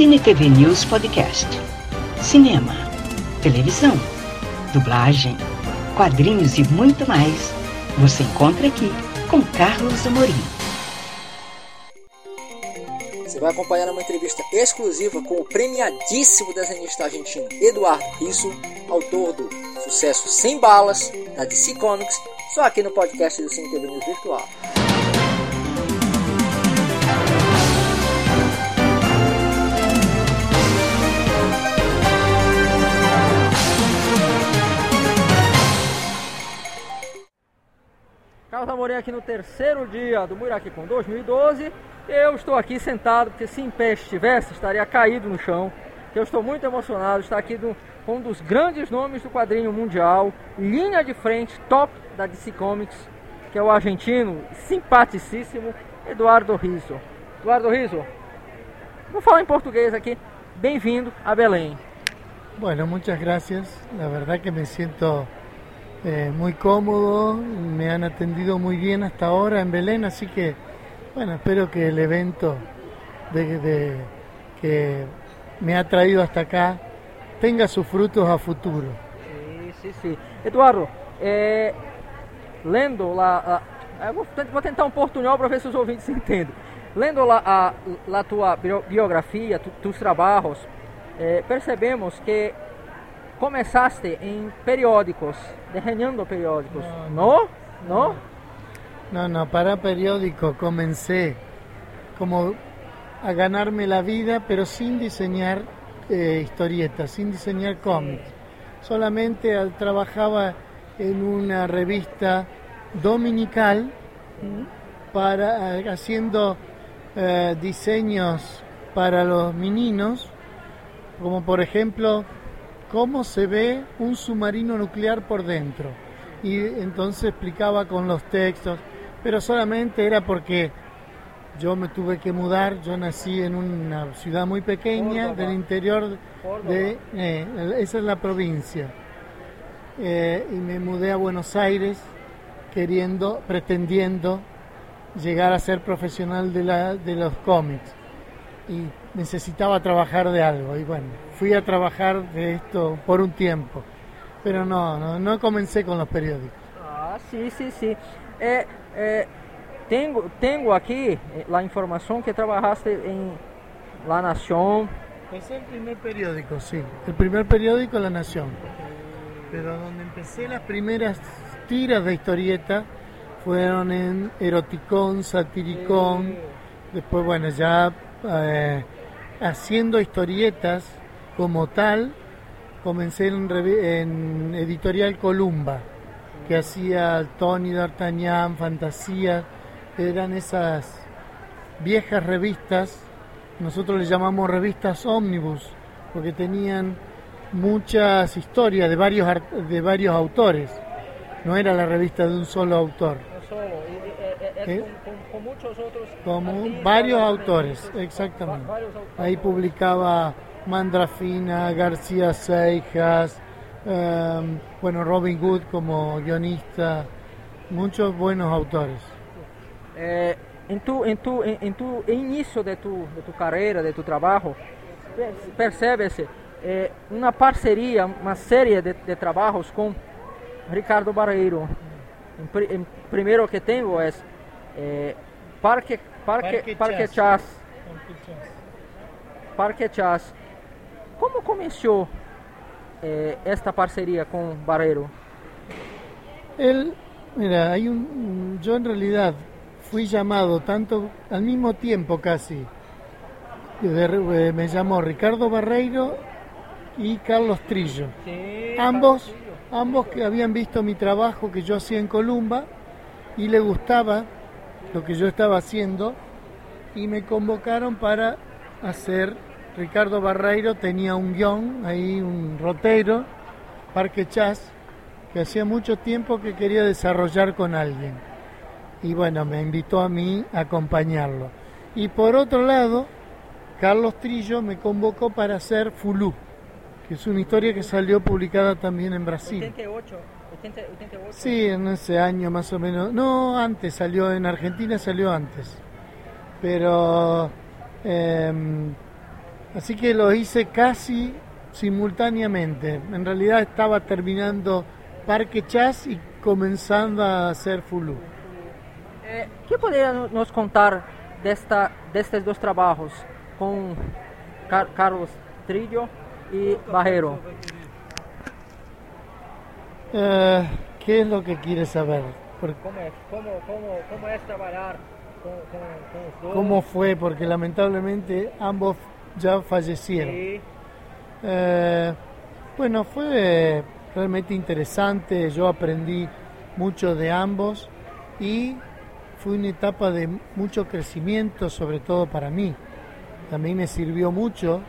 Cine TV News Podcast. Cinema, televisão, dublagem, quadrinhos e muito mais. Você encontra aqui com Carlos Amorim. Você vai acompanhar uma entrevista exclusiva com o premiadíssimo desenhista argentino Eduardo Risso, autor do sucesso Sem Balas, da DC Comics, só aqui no podcast do Cine TV News Virtual. Carlos Amorim aqui no terceiro dia do Muiraqui com 2012. Eu estou aqui sentado, porque se em pé estivesse, estaria caído no chão. Eu estou muito emocionado estar aqui com um dos grandes nomes do quadrinho mundial, linha de frente, top da DC Comics, que é o argentino, simpaticíssimo, Eduardo Rizzo. Eduardo Rizzo, vou falar em português aqui. Bem-vindo a Belém. Bueno, muchas gracias. La verdad que me siento eh, muy cómodo, me han atendido muy bien hasta ahora en Belén, así que bueno, espero que el evento de, de- que me ha traído hasta acá tenga sus frutos a futuro. Sim, sim, sim. Eduardo, é, lendo lá. a- vou, vou tentar um portunhol para ver se os ouvintes entendem. Lendo lá a, la tua bio- biografia, tu, tus trabalhos, é, percebemos que começaste em periódicos, desenhando periódicos. Não? Não? No, no, para periódico comencé como a ganarme la vida, pero sin diseñar eh, historietas, sin diseñar cómics. Solamente al- trabajaba en una revista dominical para eh, haciendo eh, diseños para los meninos, como por ejemplo cómo se ve un submarino nuclear por dentro. Y entonces explicaba con los textos, pero solamente era porque yo me tuve que mudar, yo nací en una ciudad muy pequeña Córdoba. del interior de, eh, esa es la provincia. Eh, y me mudé a Buenos Aires queriendo, pretendiendo llegar a ser profesional de, la, de los cómics y necesitaba trabajar de algo y bueno, fui a trabajar de esto por un tiempo, pero no, no, no comencé con los periódicos. Ah, sim, sim, sim. É, é, tenho, tenho aqui eh, a informação que trabalhaste em La Nación. Empecé el primer periódico, sí, el primer periódico La Nación, pero donde empecé las primeras tiras de historieta fueron en Eroticón, Satiricón, después bueno, ya eh, haciendo historietas como tal, comencé en, Editorial Columba, que hacía Tony D'Artagnan, Fantasía, eran esas viejas revistas, nosotros le llamamos revistas ómnibus, porque tenían muchas historias de varios, ar- de varios autores, no era la revista de un solo autor. ¿Qué? com, muitos outros. como artistas, varios autores, exactamente. Va- varios autores. Ahí publicaba Mandrafina, García Seijas, em, bueno, Robin Hood como guionista, muchos buenos autores. É, em tu, em tu, em, em tu início de tu, de tu carreira, de tu trabalho, per- percebe-se é, uma parceria, uma série de, de trabalhos com Ricardo Barreiro. Em, em primeiro que tenho é, é Parque, Parque, Parque Parque Chas. Chas. Parque Chas. Como começou é, esta parceria com Barreiro? Él, mira, hay un, yo en realidad fui llamado tanto al mismo tiempo casi. eh, me llamó Ricardo Barreiro y Carlos Trillo. ambos, ambos que habían visto mi trabajo que yo hacía en Columba y le gustaba lo que yo estaba haciendo y me convocaron para hacer. Ricardo Barreiro tenía un guion, ahí un rotero, Parque Chas, que hacía mucho tiempo que quería desarrollar con alguien. Y bueno, me invitó a mí a acompañarlo. Y por otro lado, Carlos Trillo me convocó para hacer Fulú, que es una historia que salió publicada también en Brasil. 88, 80, 88. Sí, en ese año más o menos. No, antes salió en Argentina, salió antes. Pero em, Así que lo hice casi simultáneamente. En realidad estaba terminando Parque Chas y comenzando a hacer Fulu. Eh, ¿Qué podría nos contar de, esta, de estos dos trabajos con Car Carlos Trillo y Bajero? Eh, ¿Qué es lo que quieres saber? Porque... ¿Cómo, es, cómo, cómo, ¿Cómo es trabajar? ¿Cómo fue? Porque lamentablemente ambos ya fallecieron. Sí. Eh, bueno, fue realmente interesante, yo aprendí mucho de ambos y fue una etapa de mucho crecimiento, sobre todo para mí. También me sirvió mucho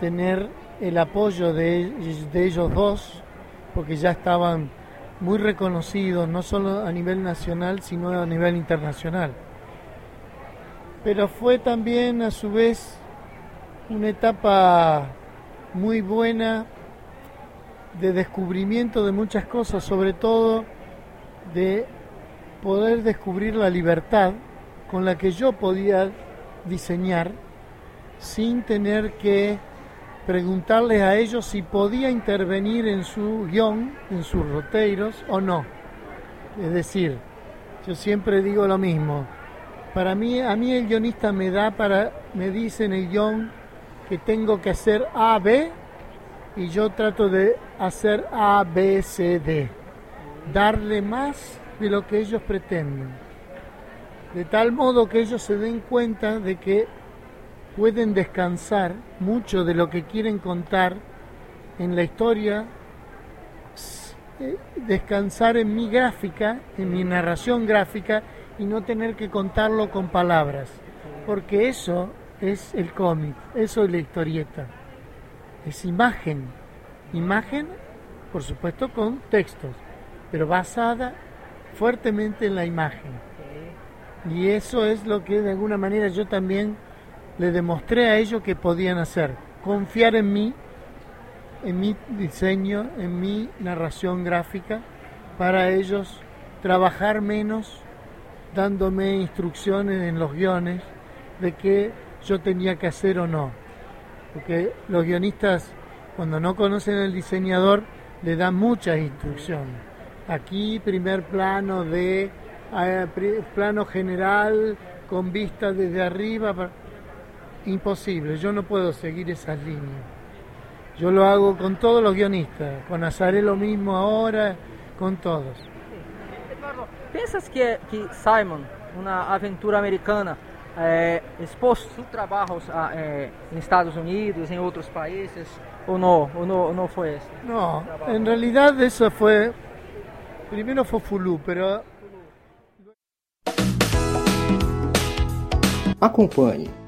tener el apoyo de, de ellos dos, porque ya estaban muy reconocidos, no solo a nivel nacional, sino a nivel internacional. Pero fue también a su vez una etapa muy buena de descubrimiento de muchas cosas, sobre todo de poder descubrir la libertad con la que yo podía diseñar sin tener que preguntarles a ellos si podía intervenir en su guion, en sus roteiros o no. Es decir, yo siempre digo lo mismo. Para mí, a mí el guionista me da para, me dice en el guion que tengo que hacer A, B y yo trato de hacer A, B, C, D. Darle más de lo que ellos pretenden. De tal modo que ellos se den cuenta de que pueden descansar mucho de lo que quieren contar en la historia, eh, descansar en mi gráfica, en mi narración gráfica y no tener que contarlo con palabras. Porque eso es el cómic, eso es la historieta. Es imagen. Imagen, por supuesto, con textos, pero basada fuertemente en la imagen. Y eso es lo que de alguna manera yo también le demostré a ellos que podían hacer. Confiar en mí, en mi diseño, en mi narración gráfica, para ellos trabajar menos, dándome instrucciones en los guiones de qué yo tenía que hacer o no. Porque los guionistas, cuando no conocen al diseñador, le dan muchas instrucciones. Aquí, primer plano de eh, plano general con vista desde arriba. Imposible, yo no puedo seguir esas líneas. Yo lo hago con todos los guionistas, con Azaré lo mismo ahora, con todos. Eduardo, ¿piensas que, que Simon, una aventura americana, eh, expôs sus trabajos a, eh, en Estados Unidos, en otros países, o no, o no, no fue eso? No, en realidad eso fue, primero fue Fulu, pero... Acompanhe